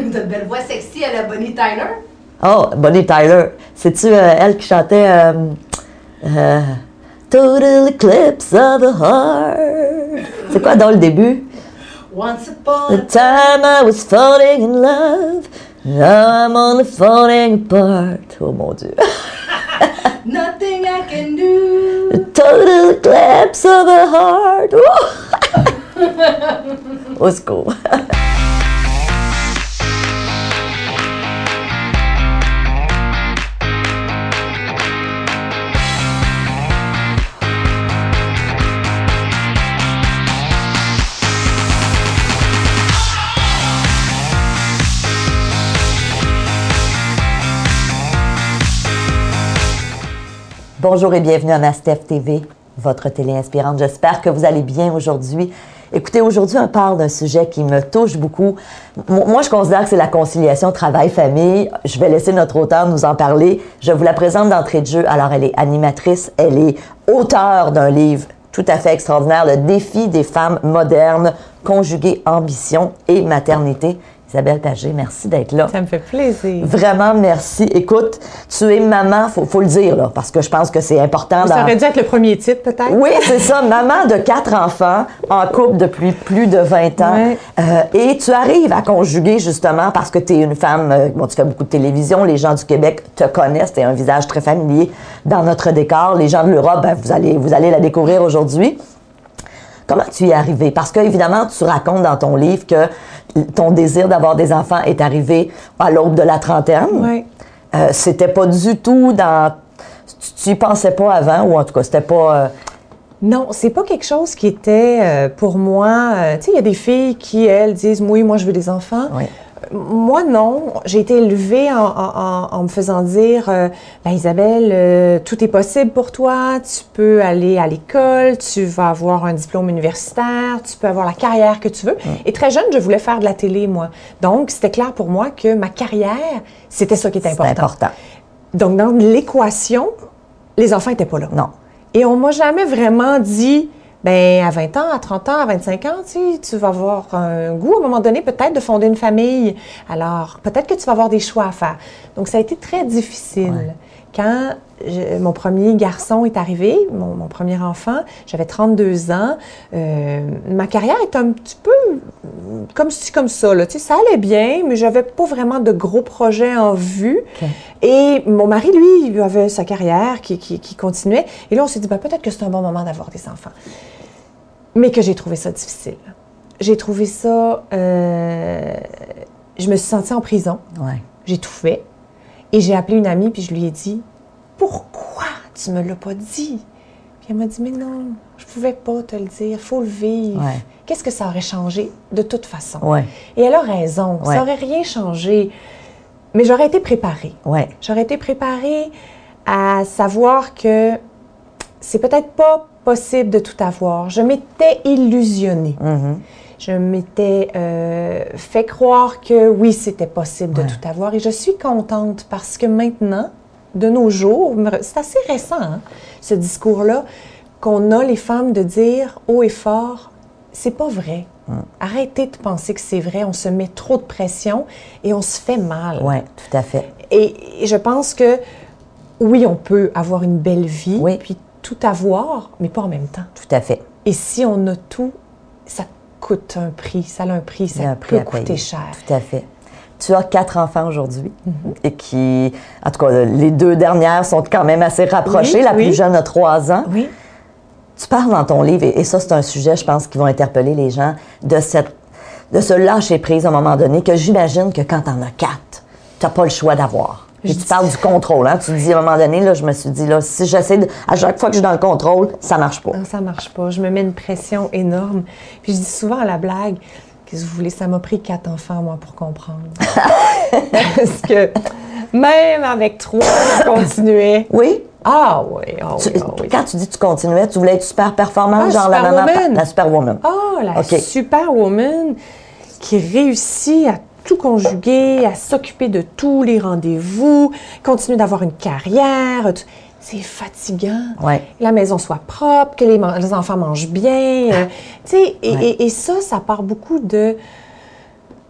Une belle voix sexy à la Bonnie Tyler. Oh, Bonnie Tyler. C'est-tu euh, elle qui chantait euh, euh, Total Eclipse of the Heart? C'est quoi dans le début? Once upon a time I was falling in love, now I'm only falling apart. Oh mon Dieu. Nothing I can do. Total eclipse of the heart. Oh! Au secours. Bonjour et bienvenue à Mastef TV, votre télé inspirante. J'espère que vous allez bien aujourd'hui. Écoutez, aujourd'hui, on parle d'un sujet qui me touche beaucoup. Moi, je considère que c'est la conciliation travail-famille. Je vais laisser notre auteur nous en parler. Je vous la présente d'entrée de jeu. Alors, elle est animatrice, elle est auteure d'un livre tout à fait extraordinaire, Le défi des femmes modernes, conjuguer ambition et maternité. Isabelle Pagé, merci d'être là. Ça me fait plaisir. Vraiment, merci. Écoute, tu es maman, faut, faut le dire, là, parce que je pense que c'est important. Ça dans- aurait dû être le premier titre, peut-être? Oui, c'est ça. Maman de quatre enfants, en couple depuis plus de 20 ans. Ouais. Euh, et tu arrives à conjuguer, justement, parce que tu es une femme, euh, bon, tu fais beaucoup de télévision, les gens du Québec te connaissent, tu un visage très familier dans notre décor. Les gens de l'Europe, ben, vous, allez, vous allez la découvrir aujourd'hui. Comment tu y es arrivé? Parce que, évidemment, tu racontes dans ton livre que ton désir d'avoir des enfants est arrivé à l'aube de la trentaine. Oui. Euh, c'était pas du tout dans. Tu, tu y pensais pas avant, ou en tout cas, c'était pas. euh, Non, c'est pas quelque chose qui était euh, pour moi. tu sais, il y a des filles qui, elles, disent Oui, moi, je veux des enfants. Oui. Moi, non. J'ai été élevée en, en- en- en me faisant dire euh, Ben, Isabelle, euh, tout est possible pour toi. Tu peux aller à l'école, tu vas avoir un diplôme universitaire, tu peux avoir la carrière que tu veux. Et très jeune, je voulais faire de la télé, moi. Donc, c'était clair pour moi que ma carrière, c'était ça qui était important. important. Donc, dans l'équation, les enfants n'étaient pas là. Non. Et on m'a jamais vraiment dit, ben à 20 ans, à 30 ans, à 25 ans, tu, tu vas avoir un goût à un moment donné peut-être de fonder une famille. Alors, peut-être que tu vas avoir des choix à faire. Donc, ça a été très difficile. Quand je- mon premier garçon est arrivé, mon, mon premier enfant, j'avais 32 ans. euh, ma carrière est un petit peu comme ci, comme ça. Là. Tu sais, ça allait bien, mais j'avais pas vraiment de gros projets en vue. Et mon mari, lui, il avait sa carrière qui, qui- qui continuait. Et là, on s'est dit, ben, peut-être que c'est un bon moment d'avoir des enfants. Mais que j'ai trouvé ça difficile. J'ai trouvé ça... euh, je me suis sentie en prison. Ouais. J'ai tout fait. Et j'ai appelé une amie, puis je lui ai dit, pourquoi tu me l'as pas dit? Puis elle m'a dit, mais non, je pouvais pas te le dire, faut le vivre. Ouais. Qu'est-ce que ça aurait changé de toute façon? Ouais. Et elle a raison, Ouais. ça aurait rien changé. Mais j'aurais été préparée. Ouais. J'aurais été préparée à savoir que c'est peut-être pas possible de tout avoir. Je m'étais illusionnée. Mhm. Je m'étais euh, fait croire que oui, c'était possible de tout avoir. Et je suis contente parce que maintenant, de nos jours, c'est assez récent, hein, ce discours-là, qu'on a les femmes de dire haut et fort, c'est pas vrai. Arrêtez de penser que c'est vrai. On se met trop de pression et on se fait mal. Ouais, tout à fait. Et, et je pense que oui, on peut avoir une belle vie, Oui. puis tout avoir, mais pas en même temps. Tout à fait. Et si on a tout, ça coûte un prix, ça a un prix, ça un prix peut à payer. coûter cher. Tout à fait. Tu as quatre enfants aujourd'hui Mhm. et qui, en tout cas, les deux dernières sont quand même assez rapprochées. Oui, La oui. plus jeune a trois ans. Oui, Tu parles dans ton livre, et, et ça, c'est un sujet, je pense, qui va interpeller les gens, de, cette, de se lâcher prise à un moment donné, que j'imagine que quand t'en as quatre, t'as pas le choix d'avoir. Puis tu parles du contrôle, hein? Tu dis à un moment donné, là, je me suis dit, là, si j'essaie de. À chaque fois que je suis dans le contrôle, ça marche pas. non, ça marche pas. Je me mets une pression énorme. Puis je dis souvent à la blague, qu'est-ce que vous voulez, ça m'a pris quatre enfants, moi, pour comprendre. Parce que même avec trois, je continuais. Oui? Ah oui, ah Tu- oui, ah oui. Quand tu dis que tu continuais, tu voulais être super performante, Ah, genre la maman. superwoman. La superwoman. Ah, la superwoman qui réussit à tout conjuguer, à s'occuper de tous les rendez-vous, continuer d'avoir une carrière. tout- C'est fatigant. Ouais. Que la maison soit propre, que les, enfants mangent bien. euh, tu sais, et, Ouais. et- et ça, ça part beaucoup de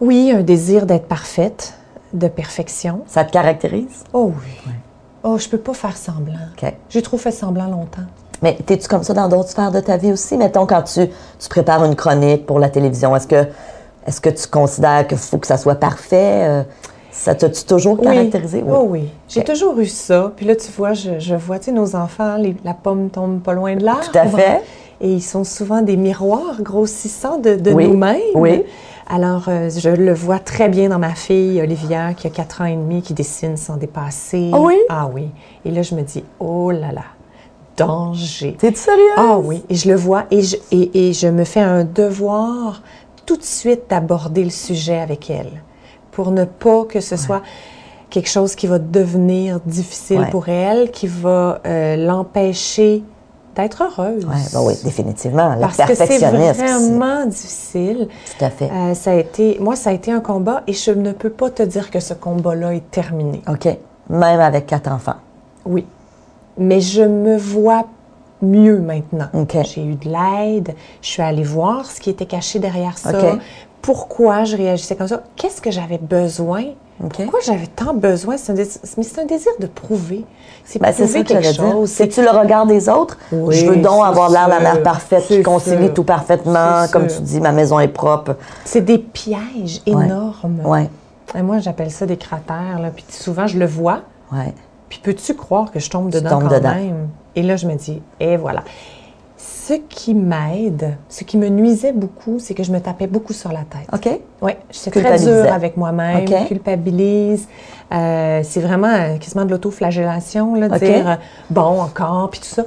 Oui, un désir d'être parfaite, de perfection. Ça te caractérise? Oh oui. Oh, je peux pas faire semblant. OK. J'ai trop fait semblant longtemps. Mais es-tu comme ça dans d'autres sphères de ta vie aussi? Mettons, quand tu, tu prépares une chronique pour la télévision, est-ce que, est que tu considères qu'il faut que ça soit parfait? Euh, ça t'a-tu toujours caractérisé? Oui. Oh oui. J'ai toujours eu ça. Puis là, tu vois, je, je vois, tu sais, nos enfants, les- la pomme tombe pas loin de l'arbre. Tout à fait. Et ils sont souvent des miroirs grossissants de, de Oui. nous-mêmes. Oui. Alors, euh, je le vois très bien dans ma fille, Olivia, qui a 4 ans et demi, qui dessine sans dépasser. Ah oui? Ah oui. Et là, je me dis, oh là là, danger. T'es-tu sérieux? Ah oui, et je le vois et je, et, et je me fais un devoir tout de suite d'aborder le sujet avec elle pour ne pas que ce soit quelque chose qui va devenir difficile Ouais. pour elle, qui va euh, l'empêcher d'être heureuse. Oui, ben oui, définitivement. Le Parce que c'est vraiment difficile. Tout à fait. Euh, ça a été, moi, ça a été un combat et je ne peux pas te dire que ce combat-là est terminé. OK. Même avec quatre enfants. Oui. Mais je me vois mieux maintenant. OK. J'ai eu de l'aide. Je suis allée voir ce qui était caché derrière ça. OK. Pourquoi je réagissais comme ça? Qu'est-ce que j'avais besoin? Pourquoi j'avais tant besoin? C'est un, désir, mais c'est un désir de prouver. C'est Ben, prouver ça que quelque chose. C'est-tu le regard des autres? Oui, je veux donc avoir l'air la mère parfaite qui concilie tout parfaitement. Comme sûr. tu dis, ma maison est propre. C'est des pièges énormes. Et moi, j'appelle ça des cratères. Là. Puis souvent, je le vois. oui. Puis peux-tu croire que je tombe Tu dedans tombes quand dedans. même? Et là, je me dis, et voilà. Ce qui m'aide, ce qui me nuisait beaucoup, c'est que je me tapais beaucoup sur la tête. OK. Oui, j'étais très Culpabilisais. dure avec moi-même, OK. culpabilise. Euh, c'est vraiment euh, quasiment de l'autoflagellation, là, de OK. dire euh, bon, encore, puis tout ça.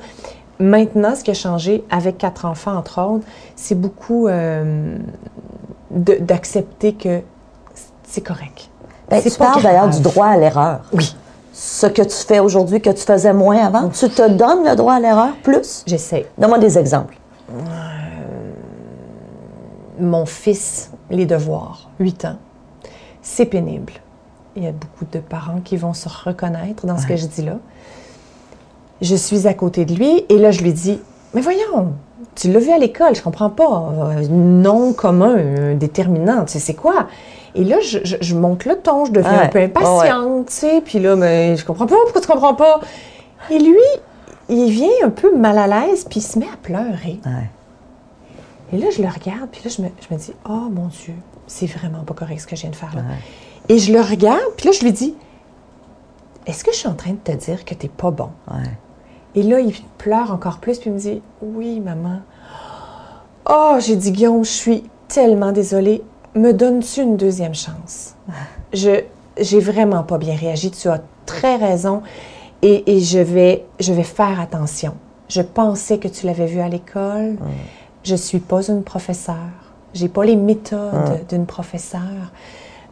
Maintenant, ce qui a changé avec quatre enfants, entre autres, c'est beaucoup euh, d'accepter que c'est correct. Ben, tu parles d'ailleurs du droit à l'erreur. Oui. Ce que tu fais aujourd'hui que tu faisais moins avant, tu te donnes le droit à l'erreur plus? J'essaie. Donne-moi des exemples. mon fils les devoirs, 8 ans. C'est pénible. Il y a beaucoup de parents qui vont se reconnaître dans ce que je dis là. Je suis à côté de lui et là, je lui dis Mais voyons, tu l'as vu à l'école, je comprends pas. Euh, non commun, un déterminant, tu sais, c'est quoi? Et là, je, je- je monte le ton, je deviens Ouais. un peu impatiente, tu sais, puis là, mais je comprends pas, pourquoi tu comprends pas? Et lui, il vient un peu mal à l'aise, puis il se met à pleurer. Et là, je le regarde, puis là, je me, je me dis, oh mon Dieu, c'est vraiment pas correct ce que je viens de faire là. Et je le regarde, puis là, je lui dis, est-ce que je suis en train de te dire que t'es pas bon? Ouais. Et là, il pleure encore plus, puis il me dit, oui, maman. Oh, j'ai dit, Guillaume, je suis tellement désolée. Me donnes-tu une deuxième chance? Je, j'ai vraiment pas bien réagi. Tu as très raison. Et, et je, vais, je vais faire attention. Je pensais que tu l'avais vu à l'école. Je suis pas une professeure. J'ai pas les méthodes d'une professeure.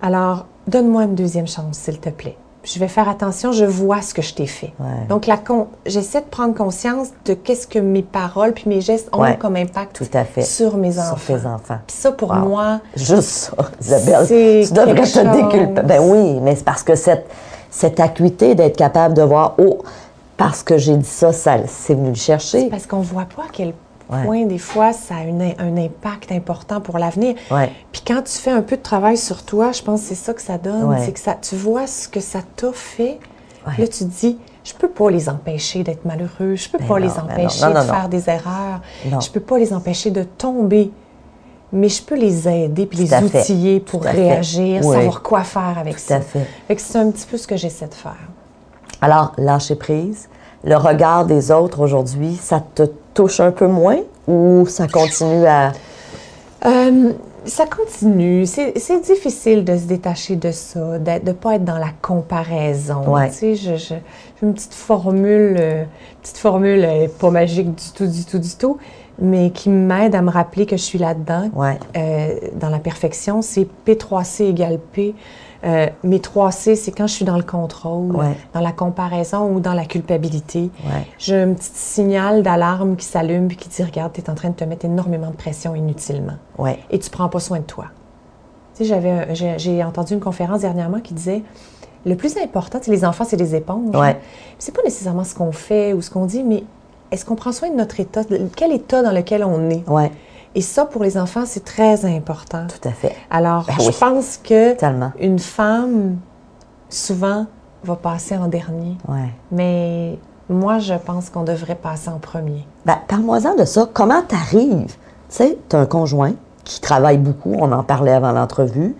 Alors, donne-moi une deuxième chance, s'il te plaît. Je vais faire attention, je vois ce que je t'ai fait. Ouais. Donc, la con- j'essaie de prendre conscience de qu'est-ce que mes paroles puis mes gestes ont Ouais, comme impact tout à fait. sur mes Sur enfants. tes enfants. Puis ça, pour Wow. moi, Juste ça, Isabelle. Tu devrais te déculpabiliser. Ben oui, mais c'est parce que cette, cette acuité d'être capable de voir, oh, parce que j'ai dit ça, ça c'est venu le chercher. parce qu'on voit pas à quel Ouais. Point, des fois, ça a une- un impact important pour l'avenir. Puis quand tu fais un peu de travail sur toi, je pense que c'est ça que ça donne. C'est que ça, tu vois ce que ça t'a fait. Là, tu te dis, je peux pas les empêcher d'être malheureux. Je peux Ben pas non, les ben non. empêcher Non, de faire des erreurs. Je peux pas les empêcher de tomber. Mais je peux les aider puis les outiller pour réagir, Oui. savoir quoi faire avec Tout ça. à fait. C'est un petit peu ce que j'essaie de faire. Alors, lâcher prise, le regard des autres aujourd'hui, ça te touche un peu moins ou ça continue à. Euh, ça continue. C'est difficile de se détacher de ça, de ne pas être dans la comparaison. Ouais. Tu sais, je- une petite formule, euh, petite formule euh, pas magique du tout, du tout, du tout, mais qui m'aide à me rappeler que je suis là-dedans. Ouais. Euh, dans la perfection, c'est P3C égale P. Euh, mes 3C, c'est quand je suis dans le contrôle, Ouais. dans la comparaison ou dans la culpabilité. Ouais. J'ai un petit signal d'alarme qui s'allume puis qui dit Regarde, tu es en train de te mettre énormément de pression inutilement Ouais. et tu prends pas soin de toi. Tu sais, j'ai, entendu une conférence dernièrement qui disait le plus important, sais, les enfants, c'est des éponges. Hein. C'est pas nécessairement ce qu'on fait ou ce qu'on dit, mais est-ce qu'on prend soin de notre état, de- quel état dans lequel on est? Et ça, pour les enfants, c'est très important. Tout à fait. Alors, Ben je oui. pense que Tellement. une femme, souvent, va passer en dernier. Ouais. Mais moi, je pense qu'on devrait passer en premier. Ben, parle-moi-en de ça. Comment t'arrives? Tu sais, tu as un conjoint qui travaille beaucoup, on en parlait avant l'entrevue.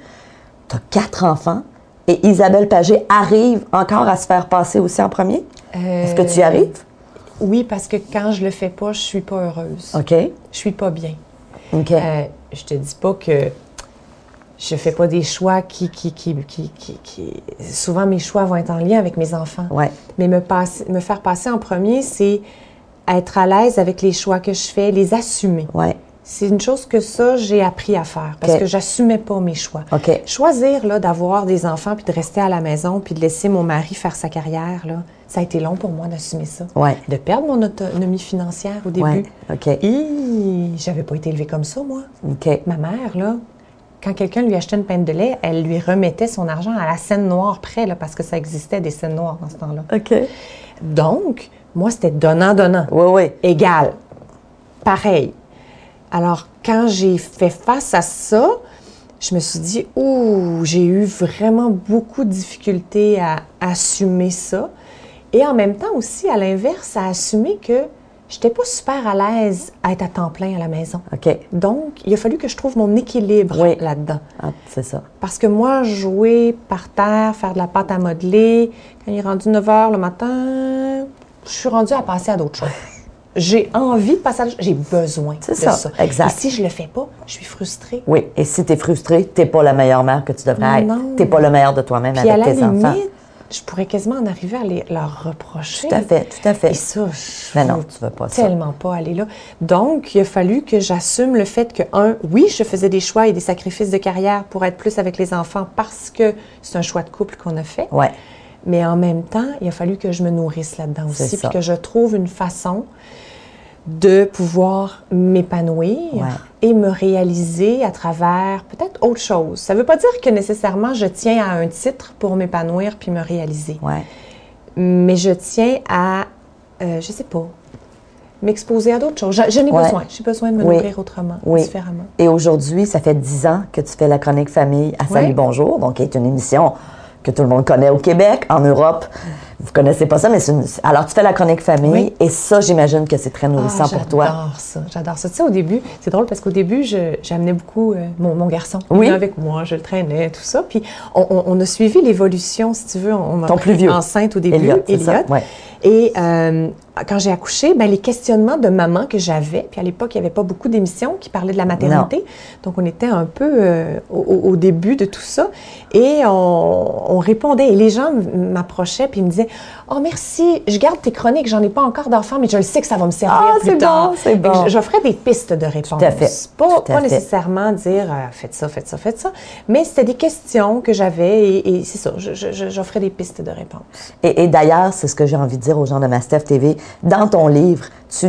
Tu as quatre enfants et Isabelle Pagé arrive encore à se faire passer aussi en premier? Est-ce que tu y Euh, arrives? Oui, parce que quand je le fais pas, je suis pas heureuse. OK. Je suis pas bien. OK. Euh, je te dis pas que je fais pas des choix qui, qui, qui, qui, Souvent, mes choix vont être en lien avec mes enfants. ouais. Mais me, passer- me faire passer en premier, c'est être à l'aise avec les choix que je fais, les assumer. Ouais. C'est une chose que ça, j'ai appris à faire parce Ok. que j'assumais pas mes choix. Choisir là, d'avoir des enfants puis de rester à la maison puis de laisser mon mari faire sa carrière, là, ça a été long pour moi d'assumer ça. Ouais. De perdre mon autonomie financière au début. Ouais. OK. Hi, j'avais pas été élevée comme ça, moi. OK. Ma mère, là, quand quelqu'un lui achetait une pinte de lait, elle lui remettait son argent à la scène noire près, là, parce que ça existait des scènes noires dans ce temps-là. OK. Donc, moi, c'était donnant-donnant. Oui, oui. Égal. Pareil. Alors, quand j'ai fait face à ça, je me suis dit, ouh, j'ai eu vraiment beaucoup de difficultés à assumer ça. Et en même temps aussi, à l'inverse, à assumer que je n'étais pas super à l'aise à être à temps plein à la maison. OK. Donc, il a fallu que je trouve mon équilibre Oui. là-dedans. Ah, c'est ça. Parce que moi, jouer par terre, faire de la pâte à modeler, quand il est rendu 9 h le matin, je suis rendue à passer à d'autres choses. J'ai envie de passer à d'autres J'ai besoin de C'est ça. ça, exact. Et si je le fais pas, je suis frustrée. Oui. Et si tu es frustré, tu pas la meilleure mère que tu devrais être. Non. Tu pas le meilleur de toi-même Puis à avec la tes limite, enfants. Je pourrais quasiment en arriver à les- leur reprocher. Tout à fait, tout à fait. Et ça, je Mais non, veux pas ça. tellement pas aller là. Donc, il a fallu que j'assume le fait que, un, oui, je faisais des choix et des sacrifices de carrière pour être plus avec les enfants parce que c'est un choix de couple qu'on a fait. Ouais. Mais en même temps, il a fallu que je me nourrisse là-dedans aussi, puis que je trouve une façon de pouvoir m'épanouir Ouais. et me réaliser à travers peut-être autre chose. Ça ne veut pas dire que nécessairement je tiens à un titre pour m'épanouir puis me réaliser, Ouais. mais je tiens à, euh, je sais pas, m'exposer à d'autres choses. Je, je n'ai Ouais. besoin, j'ai besoin de me Oui. nourrir autrement, Oui. différemment. Et aujourd'hui, ça fait dix ans que tu fais la chronique famille à Salut. Bonjour, donc qui est une émission que tout le monde connaît au Québec, en Europe. Vous connaissez pas ça, mais c'est une... alors tu fais la chronique famille Oui. et ça, j'imagine que c'est très nourrissant Ah, pour toi. J'adore ça, j'adore ça. Tu sais, au début, c'est drôle parce qu'au début, j'amenais beaucoup euh, mon, mon garçon. Oui. avec moi, je le traînais, tout ça. Puis on, on- on a suivi l'évolution, si tu veux. On, Ton plus vieux. enceinte au début? Elliot. Et euh, quand j'ai accouché, ben, les questionnements de maman que j'avais, puis à l'époque, il n'y avait pas beaucoup d'émissions qui parlaient de la maternité. Donc, on était un peu euh, au, début de tout ça. Et on, on répondait. Et les gens m'approchaient puis ils me disaient Oh, merci, je garde tes chroniques, j'en ai pas encore d'enfants, mais je le sais que ça va me servir Ah, plus c'est tard. bon, c'est bon. Et j- J'offrais des pistes de réponse. Tout à fait, Pas, tout à pas fait. nécessairement dire euh, Faites ça, faites ça, faites ça. Mais c'était des questions que j'avais et, et c'est ça, je- je- je- j'offrais des pistes de réponse. Et, et d'ailleurs, c'est ce que j'ai envie de dire aux gens de Mastef TV. Dans ton livre, tu,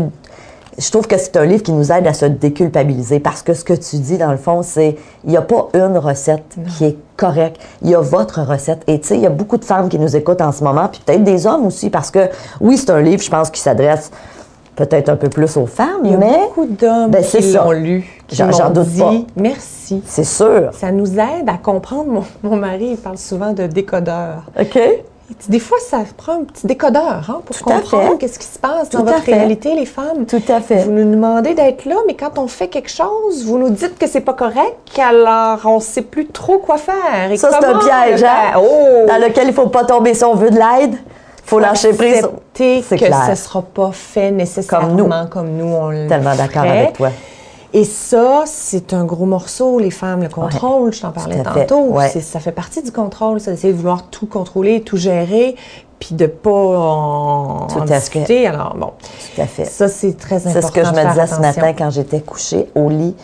je trouve que c'est un livre qui nous aide à se déculpabiliser parce que ce que tu dis, dans le fond, c'est il n'y a pas une recette qui est correcte. Il y a votre recette. Et tu sais, il y a beaucoup de femmes qui nous écoutent en ce moment, puis peut-être des hommes aussi, parce que oui, c'est un livre, je pense, qui s'adresse peut-être un peu plus aux femmes, Il y a mais beaucoup d'hommes Ben, qui l'ont lu, qui J'en- doute dit pas. merci. c'est sûr. Ça nous aide à comprendre. Mon, mon mari, il parle souvent de décodeur. OK? Des fois, ça prend un petit décodeur hein, pour Tout comprendre qu'est-ce qui se passe Tout dans votre fait. réalité, les femmes. Tout à fait. Vous nous demandez d'être là, mais quand on fait quelque chose, vous nous dites que c'est pas correct, alors on sait plus trop quoi faire. Et Ça, c'est un piège, le hein? Oh! Dans lequel il ne faut pas tomber si on veut de l'aide. Il faut lâcher prise. C'est que clair. ce ne sera pas fait nécessairement comme nous, on le Tellement d'accord avec toi. Et ça, c'est un gros morceau, les femmes, le contrôle, je t'en parlais à fait, tantôt. ouais. Ça fait partie du contrôle, ça, d'essayer de vouloir tout contrôler, tout gérer, puis de pas en, Tout en à fait. discuter. Alors, bon, Tout à fait. ça, c'est très important. C'est ce que je me disais ce matin quand j'étais couchée au lit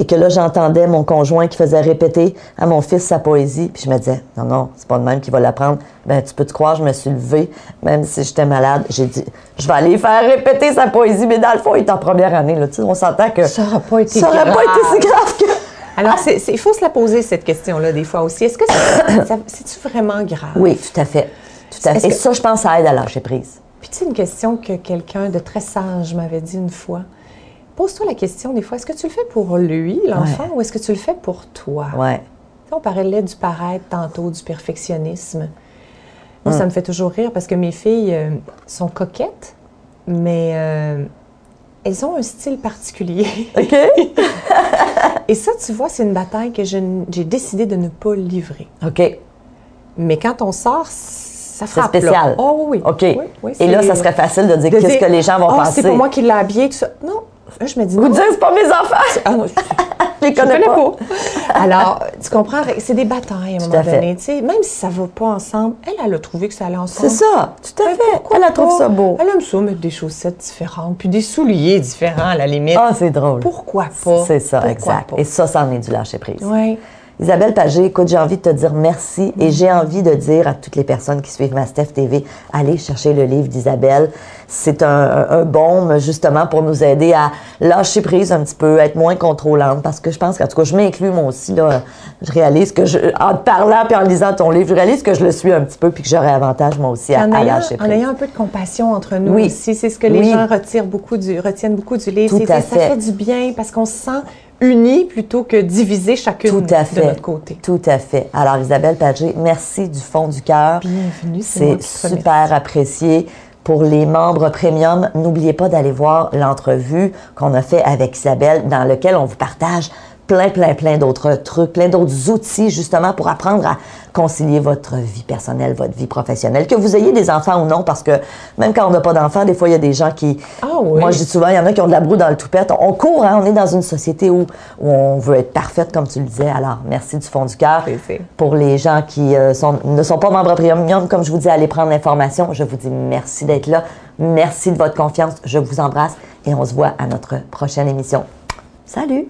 et que là, j'entendais mon conjoint qui faisait répéter à mon fils sa poésie. Puis je me disais, non, non, c'est pas de même qui va l'apprendre. Ben, tu peux te croire, je me suis levée, même si j'étais malade. J'ai dit, je vais aller faire répéter sa poésie. Mais dans le fond, il est en première année. Là. Tu sais, on s'entend que Ça n'aura pas été ça aurait pas été si grave que. Alors, il faut se la poser, cette question-là, des fois aussi. Est-ce que c'est-tu vraiment grave? Oui, tout à fait. Tout à fait. Et que- ça, je pense, ça aide à lâcher prise. Puis, tu sais, une question que quelqu'un de très sage m'avait dit une fois. Pose-toi la question des fois, est-ce que tu le fais pour lui, l'enfant, ou est-ce que tu le fais pour toi? Ouais. On parlait du paraître tantôt, du perfectionnisme. Moi, Mm. ça me fait toujours rire parce que mes filles euh, sont coquettes, mais euh, elles ont un style particulier. OK? Et ça, tu vois, c'est une bataille que j'ai décidé de ne pas livrer. OK. Mais quand on sort, ça C'est frappe. là. spécial. Oh oui. OK. Oui, oui, Et là, ça serait facile de dire qu'est-ce que les gens vont Ah, penser. c'est pour moi qui l'ai habillé, tout ça. Non. Là, je me dis Vous dites, c'est pas mes enfants. Ah non, je, Je les connais, pas. pas. Alors, tu comprends, c'est des batailles à un moment donné. Même si ça va pas ensemble, elle, elle a trouvé que ça allait ensemble. C'est ça, tout à fait. pourquoi Elle, trouve pas? ça beau. Elle aime ça, mettre des chaussettes différentes, puis des souliers différents à la limite. Ah, c'est drôle. Pourquoi pas? C'est ça, Pourquoi exact. pas? Et ça, c'en est du lâcher prise. Oui. Isabelle Pagé, écoute, j'ai envie de te dire merci et j'ai envie de dire à toutes les personnes qui suivent ma Steph TV, allez chercher le livre d'Isabelle. C'est un, baume justement pour nous aider à lâcher prise un petit peu, être moins contrôlante parce que je pense qu'en tout cas, je m'inclus moi aussi, là, je réalise que je, en te parlant puis en lisant ton livre, je réalise que je le suis un petit peu puis que j'aurais avantage moi aussi à, En lâcher en prise. ayant un peu de compassion entre nous Oui. aussi, c'est ce que les Oui. gens retirent beaucoup du, retiennent beaucoup du livre. Tout C'est à ça fait du bien parce qu'on se sent unis plutôt que divisés chacune Tout à de notre côté. Tout à fait. Alors, Isabelle Pagé, merci du fond du cœur. Bienvenue, c'est super apprécié. Pour les membres premium, n'oubliez pas d'aller voir l'entrevue qu'on a fait avec Isabelle, dans lequel on vous partage plein, plein, plein d'autres trucs, plein d'autres outils, justement, pour apprendre à concilier votre vie personnelle, votre vie professionnelle. Que vous ayez des enfants ou non, parce que même quand on n'a pas d'enfants, des fois, il y a des gens qui... Ah oui. Moi, je dis souvent, il y en a qui ont de la broue dans le toupette. On court, hein, on est dans une société où, où on veut être parfaite, comme tu le disais. Alors, merci du fond du cœur. Pour les gens qui euh, sont- ne sont pas membres premium, comme je vous dis, allez prendre l'information. Je vous dis merci d'être là. Merci de votre confiance. Je vous embrasse et on se voit à notre prochaine émission. Salut!